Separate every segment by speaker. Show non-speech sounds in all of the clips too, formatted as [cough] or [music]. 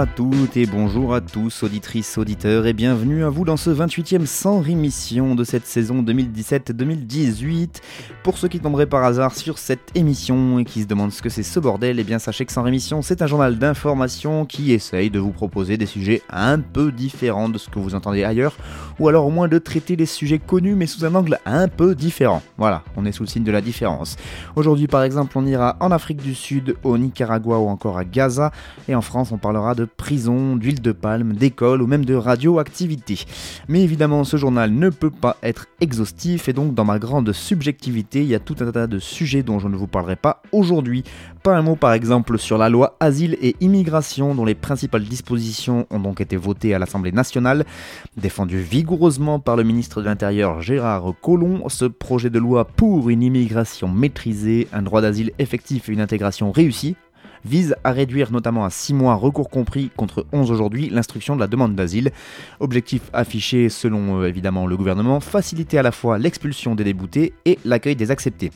Speaker 1: à toutes et bonjour à tous, auditrices, auditeurs, et bienvenue à vous dans ce 28e sans rémission de cette saison 2017-2018. Pour ceux qui tomberaient par hasard sur cette émission et qui se demandent ce que c'est ce bordel, eh bien sachez que Sans Rémission, c'est un journal d'information qui essaye de vous proposer des sujets un peu différents de ce que vous entendez ailleurs, ou alors au moins de traiter les sujets connus mais sous un angle un peu différent. Voilà, on est sous le signe de la différence. Aujourd'hui par exemple, on ira en Afrique du Sud, au Nicaragua ou encore à Gaza, et en France, on parlera de prison, d'huile de palme, d'école ou même de radioactivité. Mais évidemment, ce journal ne peut pas être exhaustif et donc dans ma grande subjectivité, il y a tout un tas de sujets dont je ne vous parlerai pas aujourd'hui. Pas un mot par exemple sur la loi Asile et Immigration dont les principales dispositions ont donc été votées à l'Assemblée nationale, défendu vigoureusement par le ministre de l'Intérieur Gérard Collomb, ce projet de loi pour une immigration maîtrisée, un droit d'asile effectif et une intégration réussie vise à réduire notamment à 6 mois recours compris contre 11 aujourd'hui l'instruction de la demande d'asile. Objectif affiché selon euh, évidemment le gouvernement, faciliter à la fois l'expulsion des déboutés et l'accueil des acceptés.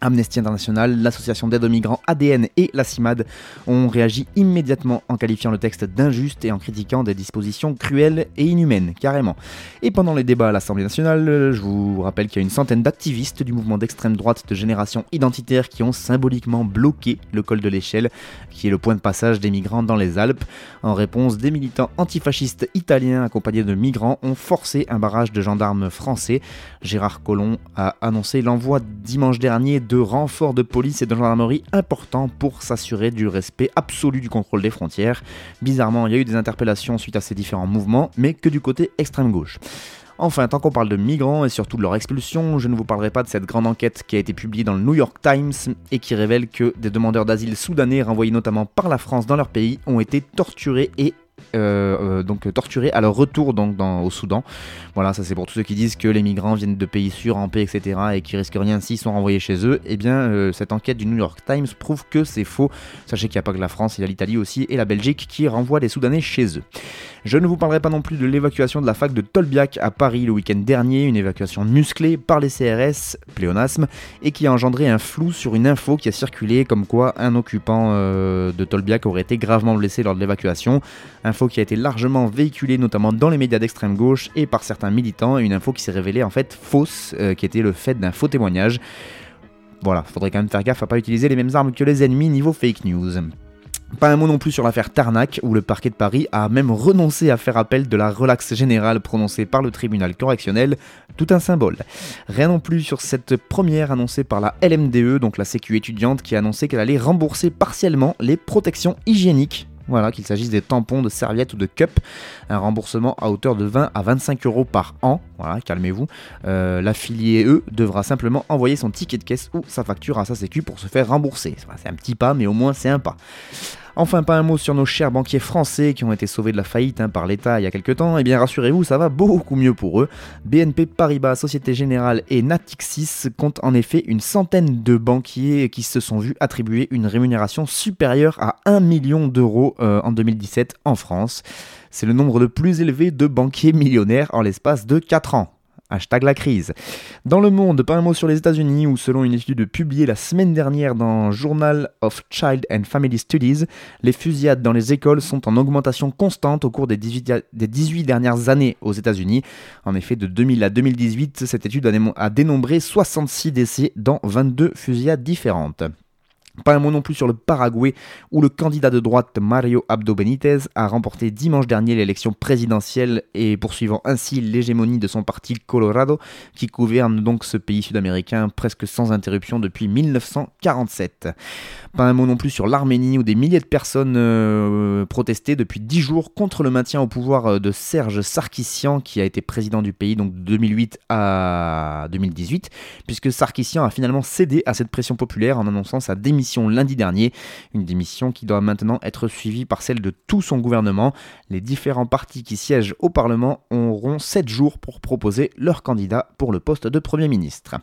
Speaker 1: Amnesty International, l'association d'aide aux migrants ADN et la CIMAD ont réagi immédiatement en qualifiant le texte d'injuste et en critiquant des dispositions cruelles et inhumaines, carrément. Et pendant les débats à l'Assemblée nationale, je vous rappelle qu'il y a une centaine d'activistes du mouvement d'extrême droite de génération identitaire qui ont symboliquement bloqué le col de l'échelle, qui est le point de passage des migrants dans les Alpes. En réponse, des militants antifascistes italiens accompagnés de migrants ont forcé un barrage de gendarmes français. Gérard Collomb a annoncé l'envoi dimanche dernier de renforts de police et de gendarmerie importants pour s'assurer du respect absolu du contrôle des frontières. Bizarrement, il y a eu des interpellations suite à ces différents mouvements, mais que du côté extrême gauche. Enfin, tant qu'on parle de migrants et surtout de leur expulsion, je ne vous parlerai pas de cette grande enquête qui a été publiée dans le New York Times et qui révèle que des demandeurs d'asile soudanais renvoyés notamment par la France dans leur pays ont été torturés et euh, euh, donc torturés à leur retour donc, au Soudan. Voilà, ça c'est pour tous ceux qui disent que les migrants viennent de pays sûrs, en paix, etc. et qui risquent rien s'ils sont renvoyés chez eux. Eh bien, euh, cette enquête du New York Times prouve que c'est faux. Sachez qu'il n'y a pas que la France, il y a l'Italie aussi et la Belgique qui renvoient les Soudanais chez eux. Je ne vous parlerai pas non plus de l'évacuation de la fac de Tolbiac à Paris le week-end dernier, une évacuation musclée par les CRS, pléonasme, et qui a engendré un flou sur une info qui a circulé comme quoi un occupant de Tolbiac aurait été gravement blessé lors de l'évacuation. Info qui a été largement véhiculée notamment dans les médias d'extrême gauche et par certains militants, une info qui s'est révélée en fait fausse, euh, qui était le fait d'un faux témoignage. Voilà, faudrait quand même faire gaffe à pas utiliser les mêmes armes que les ennemis niveau fake news. Pas un mot non plus sur l'affaire Tarnac, où le parquet de Paris a même renoncé à faire appel de la relaxe générale prononcée par le tribunal correctionnel, tout un symbole. Rien non plus sur cette première annoncée par la LMDE, donc la Sécu étudiante, qui a annoncé qu'elle allait rembourser partiellement les protections hygiéniques voilà, qu'il s'agisse des tampons, de serviettes ou de cups, un remboursement à hauteur de 20 à 25 euros par an. Voilà, calmez-vous. Euh, L'affilié, eux, devra simplement envoyer son ticket de caisse ou sa facture à sa sécu pour se faire rembourser. C'est un petit pas, mais au moins c'est un pas. Enfin, pas un mot sur nos chers banquiers français qui ont été sauvés de la faillite hein, par l'État il y a quelques temps. Eh bien, rassurez-vous, ça va beaucoup mieux pour eux. BNP Paribas, Société Générale et Natixis comptent en effet une centaine de banquiers qui se sont vus attribuer une rémunération supérieure à 1 million d'euros euh, en 2017 en France. C'est le nombre le plus élevé de banquiers millionnaires en l'espace de 4 ans. Hashtag la crise. Dans le monde, pas un mot sur les États-Unis où, selon une étude publiée la semaine dernière dans Journal of Child and Family Studies, les fusillades dans les écoles sont en augmentation constante au cours des 18, des 18 dernières années aux États-Unis. En effet, de 2000 à 2018, cette étude a dénombré 66 décès dans 22 fusillades différentes. Pas un mot non plus sur le Paraguay, où le candidat de droite Mario Abdo Benitez a remporté dimanche dernier l'élection présidentielle et poursuivant ainsi l'hégémonie de son parti Colorado, qui gouverne donc ce pays sud-américain presque sans interruption depuis 1947. Pas un mot non plus sur l'Arménie, où des milliers de personnes euh, protestaient depuis dix jours contre le maintien au pouvoir de Serge Sarkissian, qui a été président du pays donc de 2008 à 2018, puisque Sarkissian a finalement cédé à cette pression populaire en annonçant sa démission lundi dernier, une démission qui doit maintenant être suivie par celle de tout son gouvernement. Les différents partis qui siègent au Parlement auront 7 jours pour proposer leur candidat pour le poste de Premier ministre.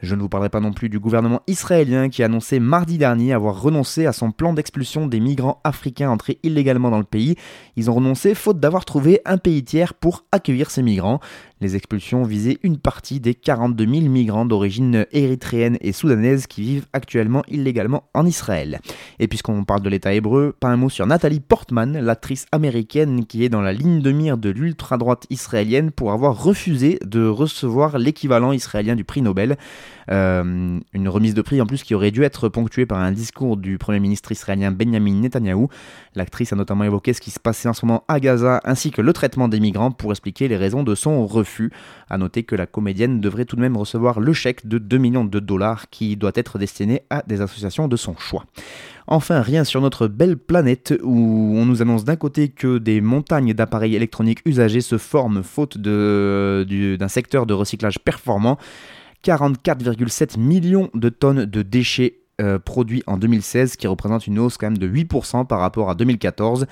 Speaker 1: Je ne vous parlerai pas non plus du gouvernement israélien qui a annoncé mardi dernier avoir renoncé à son plan d'expulsion des migrants africains entrés illégalement dans le pays. Ils ont renoncé faute d'avoir trouvé un pays tiers pour accueillir ces migrants. Les expulsions visaient une partie des 42 000 migrants d'origine érythréenne et soudanaise qui vivent actuellement illégalement en Israël. Et puisqu'on parle de l'État hébreu, pas un mot sur Nathalie Portman, l'actrice américaine qui est dans la ligne de mire de l'ultra-droite israélienne pour avoir refusé de recevoir l'équivalent israélien du prix Nobel. Euh, une remise de prix en plus qui aurait dû être ponctuée par un discours du Premier ministre israélien Benjamin Netanyahou. L'actrice a notamment évoqué ce qui se passait en ce moment à Gaza ainsi que le traitement des migrants pour expliquer les raisons de son refus. A noter que la comédienne devrait tout de même recevoir le chèque de 2 millions de dollars qui doit être destiné à des associations de son choix. Enfin, rien sur notre belle planète où on nous annonce d'un côté que des montagnes d'appareils électroniques usagés se forment faute d'un secteur de recyclage performant 44,7 millions de tonnes de déchets euh, produits en 2016, qui représente une hausse quand même de 8% par rapport à 2014.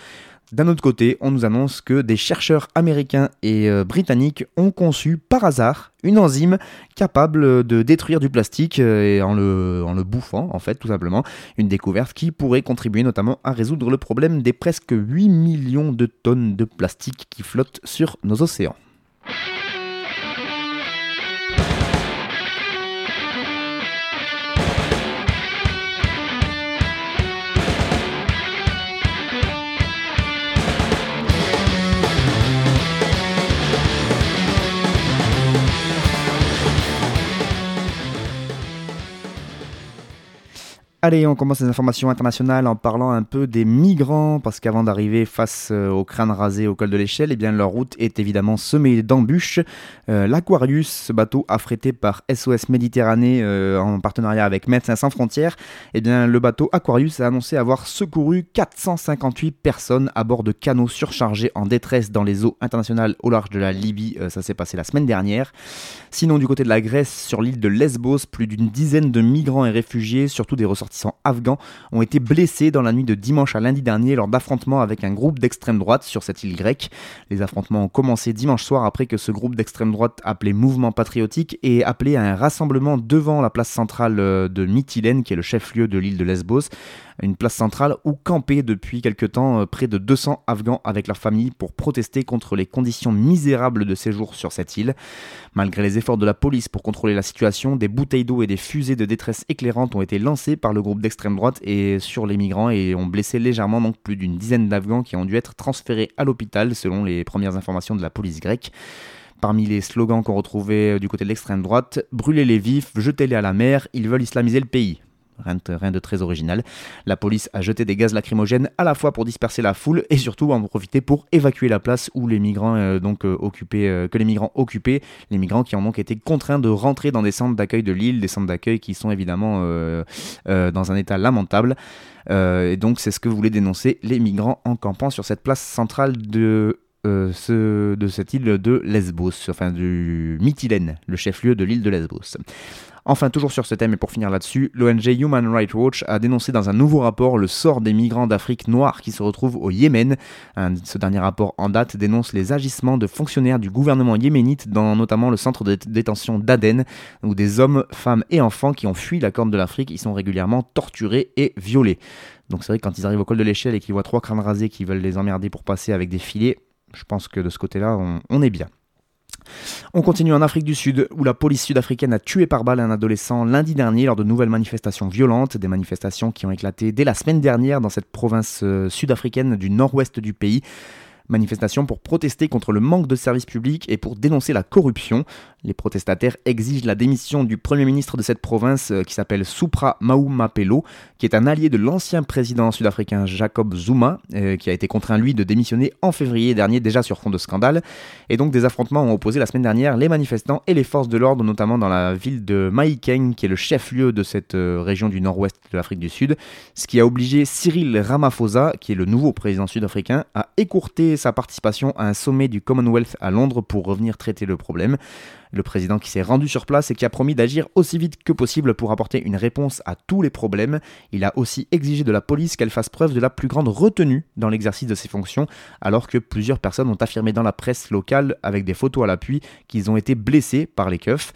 Speaker 1: D'un autre côté, on nous annonce que des chercheurs américains et euh, britanniques ont conçu par hasard une enzyme capable de détruire du plastique euh, en le, en le bouffant, en fait, tout simplement. Une découverte qui pourrait contribuer notamment à résoudre le problème des presque 8 millions de tonnes de plastique qui flottent sur nos océans. Allez, on commence les informations internationales en parlant un peu des migrants, parce qu'avant d'arriver face euh, au crâne rasé au col de l'échelle, eh bien leur route est évidemment semée d'embûches. Euh, L'Aquarius, ce bateau affrété par SOS Méditerranée euh, en partenariat avec Médecins sans frontières, eh bien le bateau Aquarius a annoncé avoir secouru 458 personnes à bord de canots surchargés en détresse dans les eaux internationales au large de la Libye. ça s'est passé la semaine dernière. Sinon, du côté de la Grèce, sur l'île de Lesbos, plus d'une dizaine de migrants et réfugiés, surtout des ressortissants afghans ont été blessés dans la nuit de dimanche à lundi dernier lors d'affrontements avec un groupe d'extrême droite sur cette île grecque. Les affrontements ont commencé dimanche soir après que ce groupe d'extrême droite appelé Mouvement Patriotique ait appelé à un rassemblement devant la place centrale euh, de Mytilène, qui est le chef-lieu de l'île de Lesbos une place centrale où campaient depuis quelque temps euh, près de 200 Afghans avec leurs familles pour protester contre les conditions misérables de séjour sur cette île. Malgré les efforts de la police pour contrôler la situation, des bouteilles d'eau et des fusées de détresse éclairantes ont été lancées par le groupe d'extrême droite et sur les migrants et ont blessé légèrement donc plus d'une dizaine d'Afghans qui ont dû être transférés à l'hôpital selon les premières informations de la police grecque. Parmi les slogans qu'on retrouvait du côté de l'extrême droite, brûlez les vifs, jetez-les à la mer, ils veulent islamiser le pays. Rien de, très original. La police a jeté des gaz lacrymogènes à la fois pour disperser la foule et surtout en profiter pour évacuer la place où les migrants euh, donc euh, euh, que les migrants occupaient, les migrants qui ont donc été contraints de rentrer dans des centres d'accueil de l'île, des centres d'accueil qui sont évidemment dans un état lamentable. et donc c'est ce que voulaient dénoncer les migrants en campant sur cette place centrale de ce, de cette île de Lesbos, enfin du Mytilène, le chef-lieu de l'île de Lesbos. Enfin, toujours sur ce thème et pour finir là-dessus, l'ONG Human Rights Watch a dénoncé dans un nouveau rapport le sort des migrants d'Afrique noire qui se retrouvent au Yémen. ce dernier rapport en date dénonce les agissements de fonctionnaires du gouvernement yéménite dans notamment le centre de détention d'Aden, où des hommes, femmes et enfants qui ont fui la Corne de l'Afrique y sont régulièrement torturés et violés. Donc c'est vrai que quand ils arrivent au col de l'échelle et qu'ils voient trois crânes rasés qui veulent les emmerder pour passer avec des filets, je pense que de ce côté-là, on est bien. On continue en Afrique du Sud, où la police sud-africaine a tué par balle un adolescent lundi dernier lors de nouvelles manifestations violentes, des manifestations qui ont éclaté dès la semaine dernière dans cette province euh, sud-africaine du nord-ouest du pays. Manifestation pour protester contre le manque de services publics et pour dénoncer la corruption. Les protestataires exigent la démission du premier ministre de cette province euh, qui s'appelle Supra Mahumapelo, qui est un allié de l'ancien président sud-africain Jacob Zuma, euh, qui a été contraint lui de démissionner en février dernier déjà sur fond de scandale. Et donc des affrontements ont opposé la semaine dernière les manifestants et les forces de l'ordre, notamment dans la ville de Mahikeng, qui est le chef-lieu de cette euh, région du nord-ouest de l'Afrique du Sud, ce qui a obligé Cyril Ramaphosa, qui est le nouveau président sud-africain, à écourter sa participation à un sommet du Commonwealth à Londres pour revenir traiter le problème. Le président qui s'est rendu sur place et qui a promis d'agir aussi vite que possible pour apporter une réponse à tous les problèmes. Il a aussi exigé de la police qu'elle fasse preuve de la plus grande retenue dans l'exercice de ses fonctions, alors que plusieurs personnes ont affirmé dans la presse locale, avec des photos à l'appui, qu'ils ont été blessés par les keufs.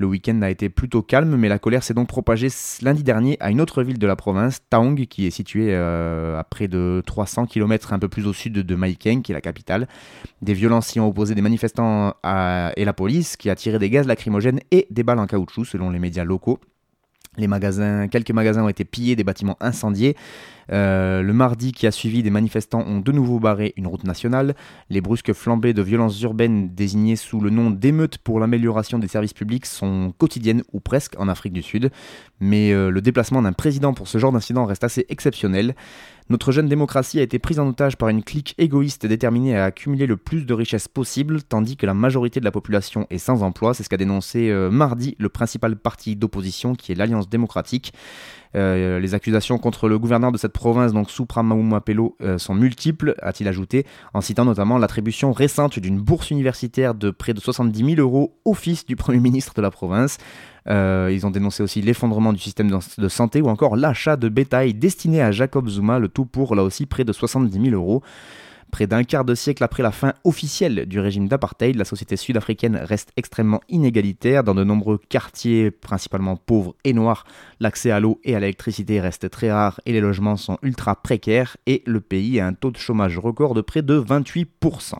Speaker 1: Le week-end a été plutôt calme, mais la colère s'est donc propagée lundi dernier à une autre ville de la province, Taong, qui est située euh, à près de 300 km un peu plus au sud de Maikeng, qui est la capitale. Des violences y ont opposé des manifestants et la police, qui a tiré des gaz lacrymogènes et des balles en caoutchouc, selon les médias locaux. Les magasins, quelques magasins ont été pillés, des bâtiments incendiés. Euh, le mardi qui a suivi, des manifestants ont de nouveau barré une route nationale. Les brusques flambées de violences urbaines désignées sous le nom d'émeutes pour l'amélioration des services publics sont quotidiennes ou presque en Afrique du Sud. Mais euh, le déplacement d'un président pour ce genre d'incident reste assez exceptionnel. Notre jeune démocratie a été prise en otage par une clique égoïste déterminée à accumuler le plus de richesses possible, tandis que la majorité de la population est sans emploi. C'est ce qu'a dénoncé euh, mardi le principal parti d'opposition qui est l'Alliance démocratique. Euh, les accusations contre le gouverneur de cette province, donc Supra Maumapelo, euh, sont multiples, a-t-il ajouté, en citant notamment l'attribution récente d'une bourse universitaire de près de 70 000 euros au fils du Premier ministre de la province. Euh, ils ont dénoncé aussi l'effondrement du système de santé ou encore l'achat de bétail destiné à Jacob Zuma, le tout pour là aussi près de 70 000 euros. Près d'un quart de siècle après la fin officielle du régime d'apartheid, la société sud-africaine reste extrêmement inégalitaire. Dans de nombreux quartiers, principalement pauvres et noirs, l'accès à l'eau et à l'électricité reste très rare et les logements sont ultra précaires et le pays a un taux de chômage record de près de 28%.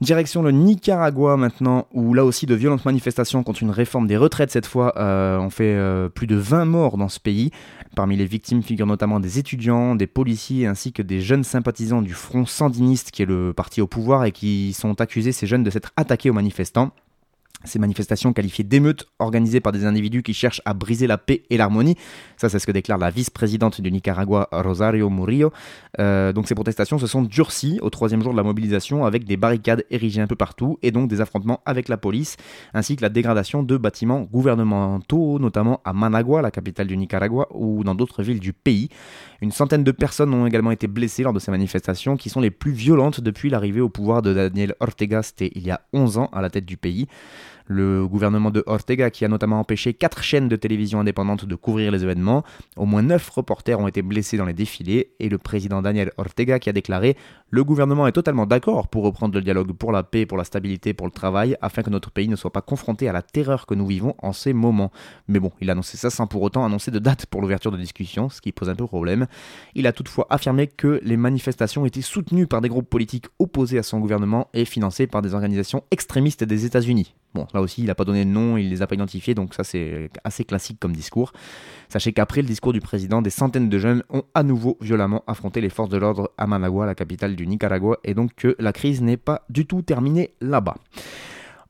Speaker 1: Direction le Nicaragua maintenant, où là aussi de violentes manifestations contre une réforme des retraites cette fois euh, ont fait euh, plus de 20 morts dans ce pays. Parmi les victimes figurent notamment des étudiants, des policiers ainsi que des jeunes sympathisants du Front Sandiniste qui est le parti au pouvoir et qui sont accusés ces jeunes de s'être attaqués aux manifestants. Ces manifestations qualifiées d'émeutes organisées par des individus qui cherchent à briser la paix et l'harmonie. Ça, c'est ce que déclare la vice-présidente du Nicaragua, Rosario Murillo. Euh, donc ces protestations se sont durcies au troisième jour de la mobilisation avec des barricades érigées un peu partout et donc des affrontements avec la police, ainsi que la dégradation de bâtiments gouvernementaux, notamment à Managua, la capitale du Nicaragua, ou dans d'autres villes du pays. Une centaine de personnes ont également été blessées lors de ces manifestations qui sont les plus violentes depuis l'arrivée au pouvoir de Daniel Ortega, c'était il y a 11 ans à la tête du pays. Le gouvernement de Ortega qui a notamment empêché quatre chaînes de télévision indépendantes de couvrir les événements. Au moins neuf reporters ont été blessés dans les défilés et le président Daniel Ortega qui a déclaré Le gouvernement est totalement d'accord pour reprendre le dialogue pour la paix, pour la stabilité, pour le travail, afin que notre pays ne soit pas confronté à la terreur que nous vivons en ces moments. Mais bon, il a annoncé ça sans pour autant annoncer de date pour l'ouverture de discussions, ce qui pose un peu problème. Il a toutefois affirmé que les manifestations étaient soutenues par des groupes politiques opposés à son gouvernement et financées par des organisations extrémistes des États-Unis. Bon, là aussi, il n'a pas donné de nom, il ne les a pas identifiés, donc ça c'est assez classique comme discours. Sachez qu'après le discours du président, des centaines de jeunes ont à nouveau violemment affronté les forces de l'ordre à Managua, la capitale du Nicaragua, et donc que la crise n'est pas du tout terminée là-bas.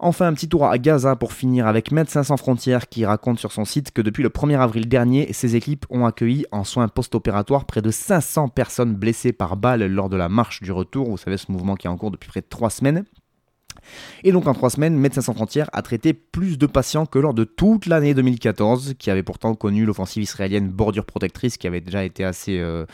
Speaker 1: Enfin, un petit tour à Gaza pour finir avec Médecins sans frontières qui raconte sur son site que depuis le 1er avril dernier, ses équipes ont accueilli en soins post-opératoires près de 500 personnes blessées par balles lors de la marche du retour. Vous savez, ce mouvement qui est en cours depuis près de 3 semaines. Et donc en trois semaines, Médecins sans frontières a traité plus de patients que lors de toute l'année 2014, qui avait pourtant connu l'offensive israélienne bordure protectrice, qui avait déjà été assez euh,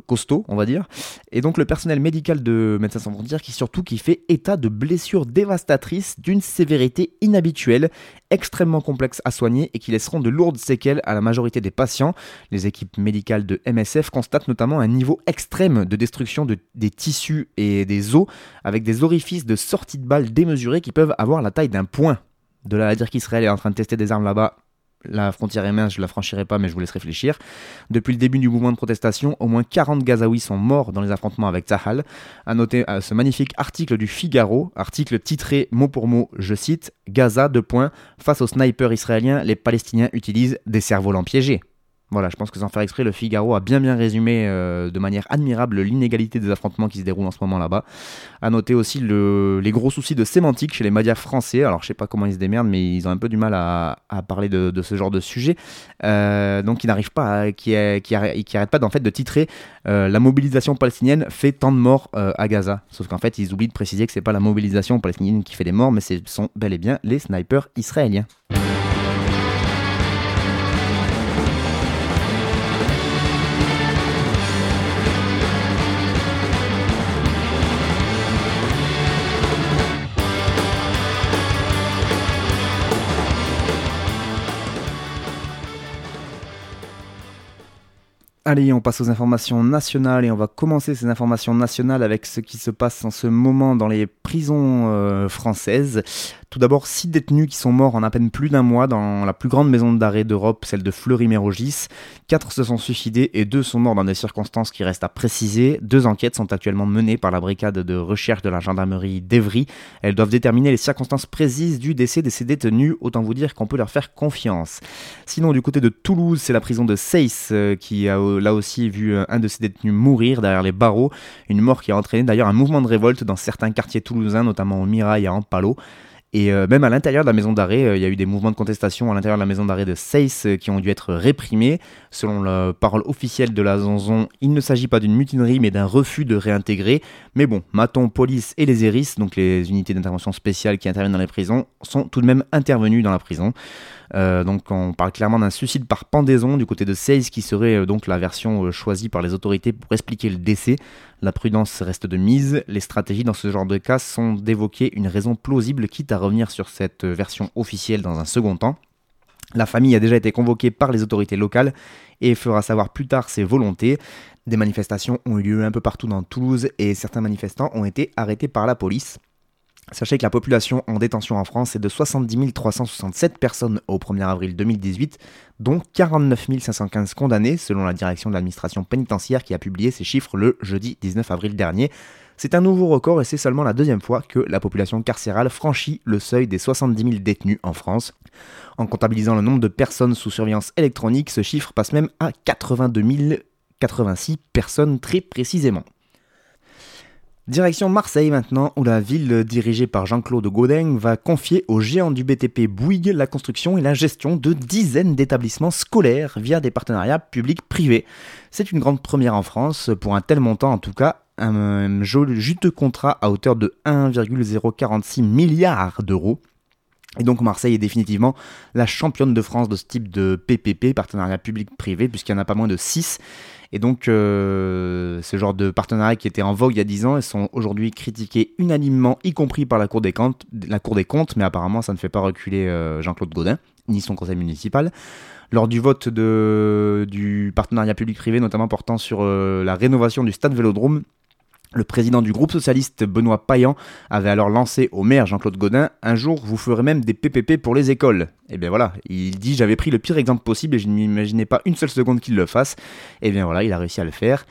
Speaker 1: costaud, on va dire. Et donc le personnel médical de Médecins sans frontières qui surtout qui fait état de blessures dévastatrices d'une sévérité inhabituelle, extrêmement complexe à soigner et qui laisseront de lourdes séquelles à la majorité des patients. Les équipes médicales de MSF constatent notamment un niveau extrême de destruction de, des tissus et des os avec des orifices de sortie de balles démesurés qui peuvent avoir la taille d'un point. De là à dire qu'Israël est en train de tester des armes là-bas, la frontière est mince, je la franchirai pas, mais je vous laisse réfléchir. Depuis le début du mouvement de protestation, au moins 40 Gazaouis sont morts dans les affrontements avec Tahal. À noter euh, ce magnifique article du Figaro, article titré mot pour mot, je cite Gaza, deux points, face aux snipers israéliens, les Palestiniens utilisent des cerfs-volants piégés. Voilà, je pense que sans faire exprès, le Figaro a bien bien résumé euh, de manière admirable l'inégalité des affrontements qui se déroulent en ce moment là-bas. À noter aussi les gros soucis de sémantique chez les médias français. Alors je sais pas comment ils se démerdent, mais ils ont un peu du mal à, parler de, ce genre de sujet. Euh, donc ils n'arrivent pas, à, qui, qui, pas fait de titrer euh, la mobilisation palestinienne fait tant de morts à Gaza. Sauf qu'en fait ils oublient de préciser que c'est pas la mobilisation palestinienne qui fait des morts, mais ce sont bel et bien les snipers israéliens. Allez, on passe aux informations nationales et on va commencer ces informations nationales avec ce qui se passe en ce moment dans les prisons euh, françaises. Tout d'abord, six détenus qui sont morts en à peine plus d'un mois dans la plus grande maison d'arrêt d'Europe, celle de Fleury-Mérogis. Quatre se sont suicidés et deux sont morts dans des circonstances qui restent à préciser. Deux enquêtes sont actuellement menées par la brigade de recherche de la gendarmerie d'Evry. Elles doivent déterminer les circonstances précises du décès de ces détenus. Autant vous dire qu'on peut leur faire confiance. Sinon, du côté de Toulouse, c'est la prison de Seyss euh, qui a euh, là aussi vu un de ses détenus mourir derrière les barreaux. Une mort qui a entraîné d'ailleurs un mouvement de révolte dans certains quartiers toulousains, notamment au Mirail et à Ampalo. Et euh, même à l'intérieur de la maison d'arrêt, euh, il y a eu des mouvements de contestation à l'intérieur de la maison d'arrêt de Seyss euh, qui ont dû être réprimés. Selon la parole officielle de la Zanzon, il ne s'agit pas d'une mutinerie mais d'un refus de réintégrer. Mais bon, Maton, police et les ERIS, donc les unités d'intervention spéciales qui interviennent dans les prisons, sont tout de même intervenus dans la prison. Donc on parle clairement d'un suicide par pendaison du côté de Seyss qui serait donc la version choisie par les autorités pour expliquer le décès. La prudence reste de mise. Les stratégies dans ce genre de cas sont d'évoquer une raison plausible, quitte à revenir sur cette version officielle dans un second temps. La famille a déjà été convoquée par les autorités locales et fera savoir plus tard ses volontés. Des manifestations ont eu lieu un peu partout dans Toulouse et certains manifestants ont été arrêtés par la police. Sachez que la population en détention en France est de 70 367 personnes au 1er avril 2018, dont 49 515 condamnés, selon la direction de l'administration pénitentiaire qui a publié ces chiffres le jeudi 19 avril dernier. C'est un nouveau record et c'est seulement la deuxième fois que la population carcérale franchit le seuil des 70 000 détenus en France. En comptabilisant le nombre de personnes sous surveillance électronique, ce chiffre passe même à 82 086 personnes très précisément. Direction Marseille maintenant, où la ville dirigée par Jean-Claude Gaudin va confier aux géants du BTP Bouygues la construction et la gestion de dizaines d'établissements scolaires via des partenariats publics-privés. C'est une grande première en France, pour un tel montant en tout cas, un juteux contrat à hauteur de 1,046 milliards d'euros. Et donc Marseille est définitivement la championne de France de ce type de PPP, partenariat public-privé, puisqu'il n'y en a pas moins de 6. Et donc, euh, ce genre de partenariats qui étaient en vogue il y a 10 ans, elles sont aujourd'hui critiqués unanimement, y compris par la Cour des comptes, mais apparemment ça ne fait pas reculer euh, Jean-Claude Gaudin, ni son conseil municipal. Lors du vote du partenariat public-privé, notamment portant sur euh, la rénovation du stade Vélodrome, le président du groupe socialiste Benoît Payan avait alors lancé au maire Jean-Claude Godin Un jour, vous ferez même des PPP pour les écoles. Et eh bien voilà, il dit J'avais pris le pire exemple possible et je n'imaginais pas une seule seconde qu'il le fasse. Et eh bien voilà, il a réussi à le faire.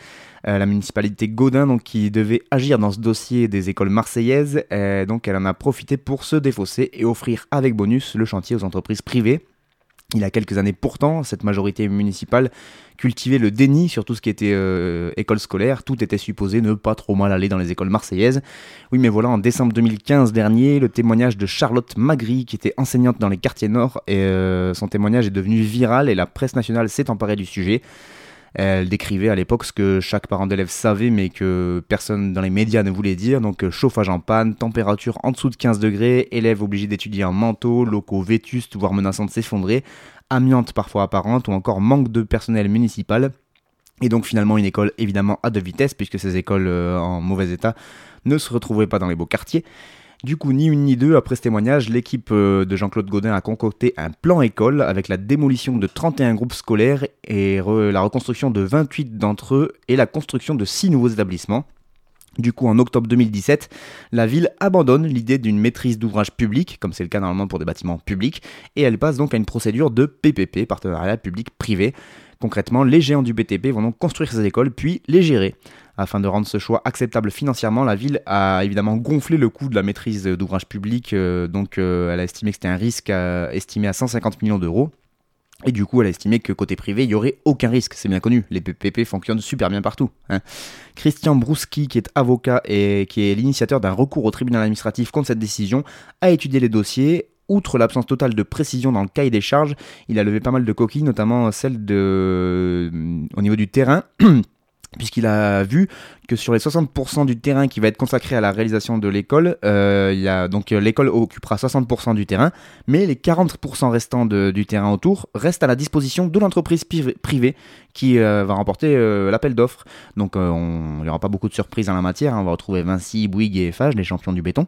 Speaker 1: Euh, la municipalité Godin, donc, qui devait agir dans ce dossier des écoles marseillaises, euh, donc elle en a profité pour se défausser et offrir avec bonus le chantier aux entreprises privées. Il y a quelques années pourtant, cette majorité municipale cultivait le déni sur tout ce qui était euh, école scolaire. Tout était supposé ne pas trop mal aller dans les écoles marseillaises. Oui, mais voilà, en décembre 2015 dernier, le témoignage de Charlotte Magri, qui était enseignante dans les quartiers nord, et euh, son témoignage est devenu viral et la presse nationale s'est emparée du sujet. Elle décrivait à l'époque ce que chaque parent d'élève savait mais que personne dans les médias ne voulait dire. Donc euh, chauffage en panne, température en dessous de 15 degrés, élèves obligés d'étudier en manteau, locaux vétustes voire menaçant de s'effondrer, amiante parfois apparente ou encore manque de personnel municipal. Et donc finalement une école évidemment à deux vitesses puisque ces écoles euh, en mauvais état ne se retrouvaient pas dans les beaux quartiers. Du coup, ni une ni deux, après ce témoignage, l'équipe euh, de Jean-Claude Godin a concocté un plan école avec la démolition de 31 groupes scolaires et la reconstruction de 28 d'entre eux et la construction de 6 nouveaux établissements. Du coup, en octobre 2017, la ville abandonne l'idée d'une maîtrise d'ouvrage public, comme c'est le cas normalement pour des bâtiments publics, et elle passe donc à une procédure de PPP, partenariat public-privé. Concrètement, les géants du BTP vont donc construire ces écoles puis les gérer. Afin de rendre ce choix acceptable financièrement, la ville a évidemment gonflé le coût de la maîtrise d'ouvrage public, euh, donc euh, elle a estimé que c'était un risque estimé à 150 millions d'euros. Et du coup, elle a estimé que côté privé, il n'y aurait aucun risque. C'est bien connu, les PPP fonctionnent super bien partout. Hein. Christian Brouski, qui est avocat et qui est l'initiateur d'un recours au tribunal administratif contre cette décision, a étudié les dossiers. Outre l'absence totale de précision dans le cahier des charges, il a levé pas mal de coquilles, notamment celle de, au niveau du terrain. [clears throat] puisqu'il a vu que sur les 60% du terrain qui va être consacré à la réalisation de l'école, euh, donc euh, l'école occupera 60% du terrain, mais les 40% restants du terrain autour restent à la disposition de l'entreprise privée qui euh, va remporter l'appel d'offres. Donc il n'y aura pas beaucoup de surprises en la matière, hein. on va retrouver Vinci, Bouygues et Eiffage, les champions du béton,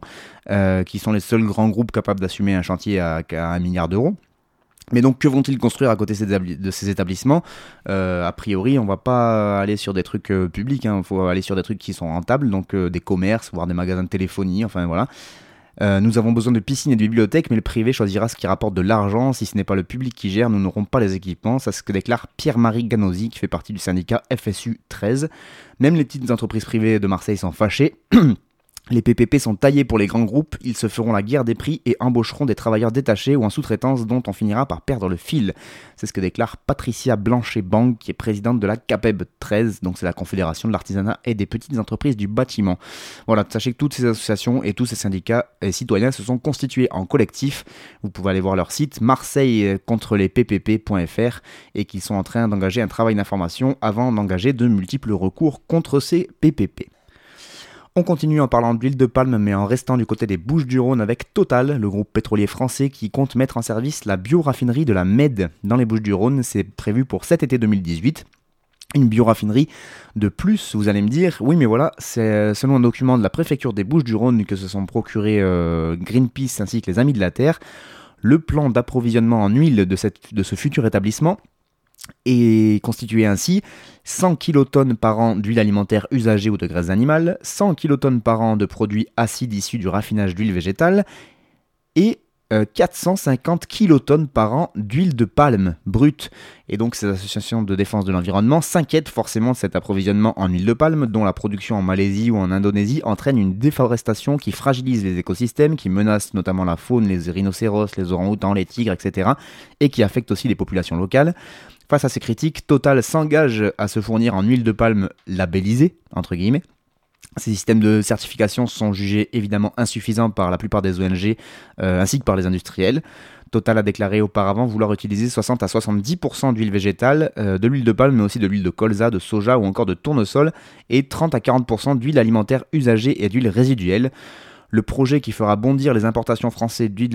Speaker 1: qui sont les seuls grands groupes capables d'assumer un chantier à, à 1 milliard d'euros. Mais donc, que vont-ils construire à côté de ces établissements? A priori, on va pas aller sur des trucs publics, il hein. faut aller sur des trucs qui sont rentables, donc des commerces, voire des magasins de téléphonie, enfin voilà. Euh, nous avons besoin de piscines et de bibliothèques, mais le privé choisira ce qui rapporte de l'argent. Si ce n'est pas le public qui gère, nous n'aurons pas les équipements. C'est ce que déclare Pierre-Marie Ganosi, qui fait partie du syndicat FSU 13. Même les petites entreprises privées de Marseille sont fâchées. [clears throat] Les PPP sont taillés pour les grands groupes, ils se feront la guerre des prix et embaucheront des travailleurs détachés ou en sous-traitance dont on finira par perdre le fil. C'est ce que déclare Patricia Blanchet-Bang, qui est présidente de la CAPEB 13, donc c'est la Confédération de l'artisanat et des petites entreprises du bâtiment. Voilà, sachez que toutes ces associations et tous ces syndicats et citoyens se sont constitués en collectif. Vous pouvez aller voir leur site marseille contre les ppp.fr et qu'ils sont en train d'engager un travail d'information avant d'engager de multiples recours contre ces PPP. On continue en parlant d'huile de palme, mais en restant du côté des Bouches du Rhône avec Total, le groupe pétrolier français qui compte mettre en service la bioraffinerie de la Med dans les Bouches du Rhône. C'est prévu pour cet été 2018 une bioraffinerie de plus, vous allez me dire, oui mais voilà, c'est selon un document de la préfecture des Bouches du Rhône que se sont procurés euh, Greenpeace ainsi que les Amis de la Terre, le plan d'approvisionnement en huile de, de ce futur établissement est constitué ainsi 100 kilotonnes par an d'huile alimentaire usagée ou de graisse animale, 100 kilotonnes par an de produits acides issus du raffinage d'huile végétale et 450 euh, kilotonnes par an d'huile de palme brute. Et donc ces associations de défense de l'environnement s'inquiètent forcément de cet approvisionnement en huile de palme, dont la production en Malaisie ou en Indonésie entraîne une déforestation qui fragilise les écosystèmes, qui menace notamment la faune, les rhinocéros, les orang-outans, les tigres, etc. et qui affecte aussi les populations locales. Face à ces critiques, Total s'engage à se fournir en huile de palme labellisée, entre guillemets. Ces systèmes de certification sont jugés évidemment insuffisants par la plupart des ONG euh, ainsi que par les industriels. Total a déclaré auparavant vouloir utiliser 60 à 70% d'huile végétale, euh, de l'huile de palme, mais aussi de l'huile de colza, de soja ou encore de tournesol, et 30 à 40% d'huile alimentaire usagée et d'huile résiduelle le projet qui fera bondir les importations, françaises d'huile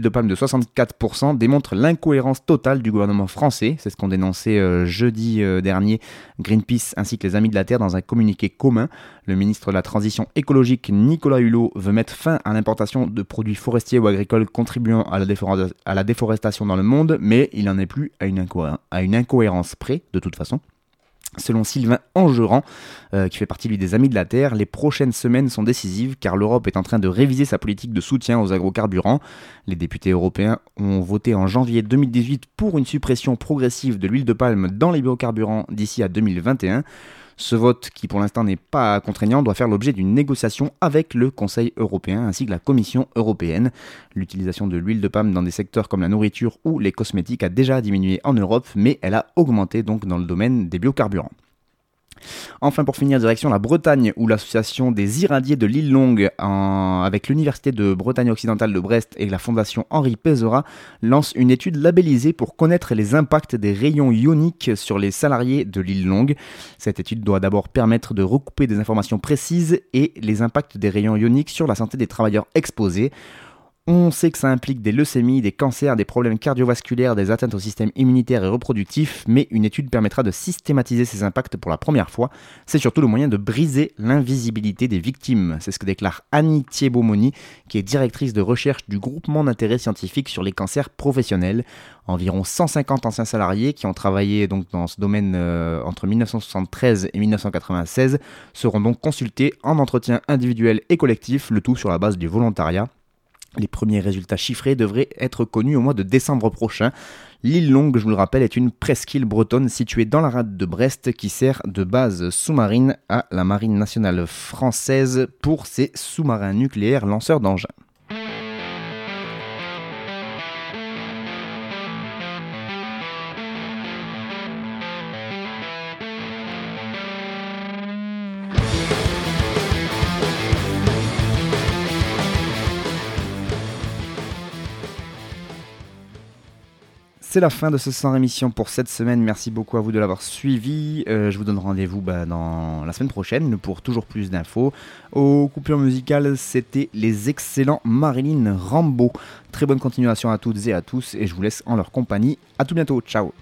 Speaker 1: de palme de 64% démontre l'incohérence totale du gouvernement français. C'est ce qu'ont dénoncé euh, jeudi euh, dernier Greenpeace ainsi que les Amis de la Terre dans un communiqué commun. Le ministre de la Transition écologique Nicolas Hulot veut mettre fin à l'importation de produits forestiers ou agricoles contribuant à la, déforestation dans le monde, mais il n'en est plus à une incohérence près de toute façon. Selon Sylvain Angerand, euh, qui fait partie lui des Amis de la Terre, les prochaines semaines sont décisives car l'Europe est en train de réviser sa politique de soutien aux agrocarburants. Les députés européens ont voté en janvier 2018 pour une suppression progressive de l'huile de palme dans les biocarburants d'ici à 2021. Ce vote, qui pour l'instant n'est pas contraignant, doit faire l'objet d'une négociation avec le Conseil européen ainsi que la Commission européenne. L'utilisation de l'huile de palme dans des secteurs comme la nourriture ou les cosmétiques a déjà diminué en Europe, mais elle a augmenté donc dans le domaine des biocarburants. Enfin, pour finir, direction la Bretagne, où l'association des irradiés de l'île Longue, avec l'Université de Bretagne occidentale de Brest et la Fondation Henri Pézora, lance une étude labellisée pour connaître les impacts des rayons ioniques sur les salariés de l'île Longue. Cette étude doit d'abord permettre de recouper des informations précises et les impacts des rayons ioniques sur la santé des travailleurs exposés. On sait que ça implique des leucémies, des cancers, des problèmes cardiovasculaires, des atteintes au système immunitaire et reproductif, mais une étude permettra de systématiser ces impacts pour la première fois. C'est surtout le moyen de briser l'invisibilité des victimes. C'est ce que déclare Annie Thiebomoni, qui est directrice de recherche du groupement d'intérêt scientifique sur les cancers professionnels. Environ 150 anciens salariés qui ont travaillé donc dans ce domaine euh, entre 1973 et 1996 seront donc consultés en entretien individuel et collectif, le tout sur la base du volontariat. Les premiers résultats chiffrés devraient être connus au mois de décembre prochain. L'île Longue, je vous le rappelle, est une presqu'île bretonne située dans la rade de Brest qui sert de base sous-marine à la Marine nationale française pour ses sous-marins nucléaires lanceurs d'engins. C'est la fin de ce sans émission pour cette semaine. Merci beaucoup à vous de l'avoir suivi. Euh, je vous donne rendez-vous bah, dans la semaine prochaine pour toujours plus d'infos. Aux coupures musicales, c'était les excellents Marilyn Rambo. Très bonne continuation à toutes et à tous et je vous laisse en leur compagnie. À tout bientôt. Ciao.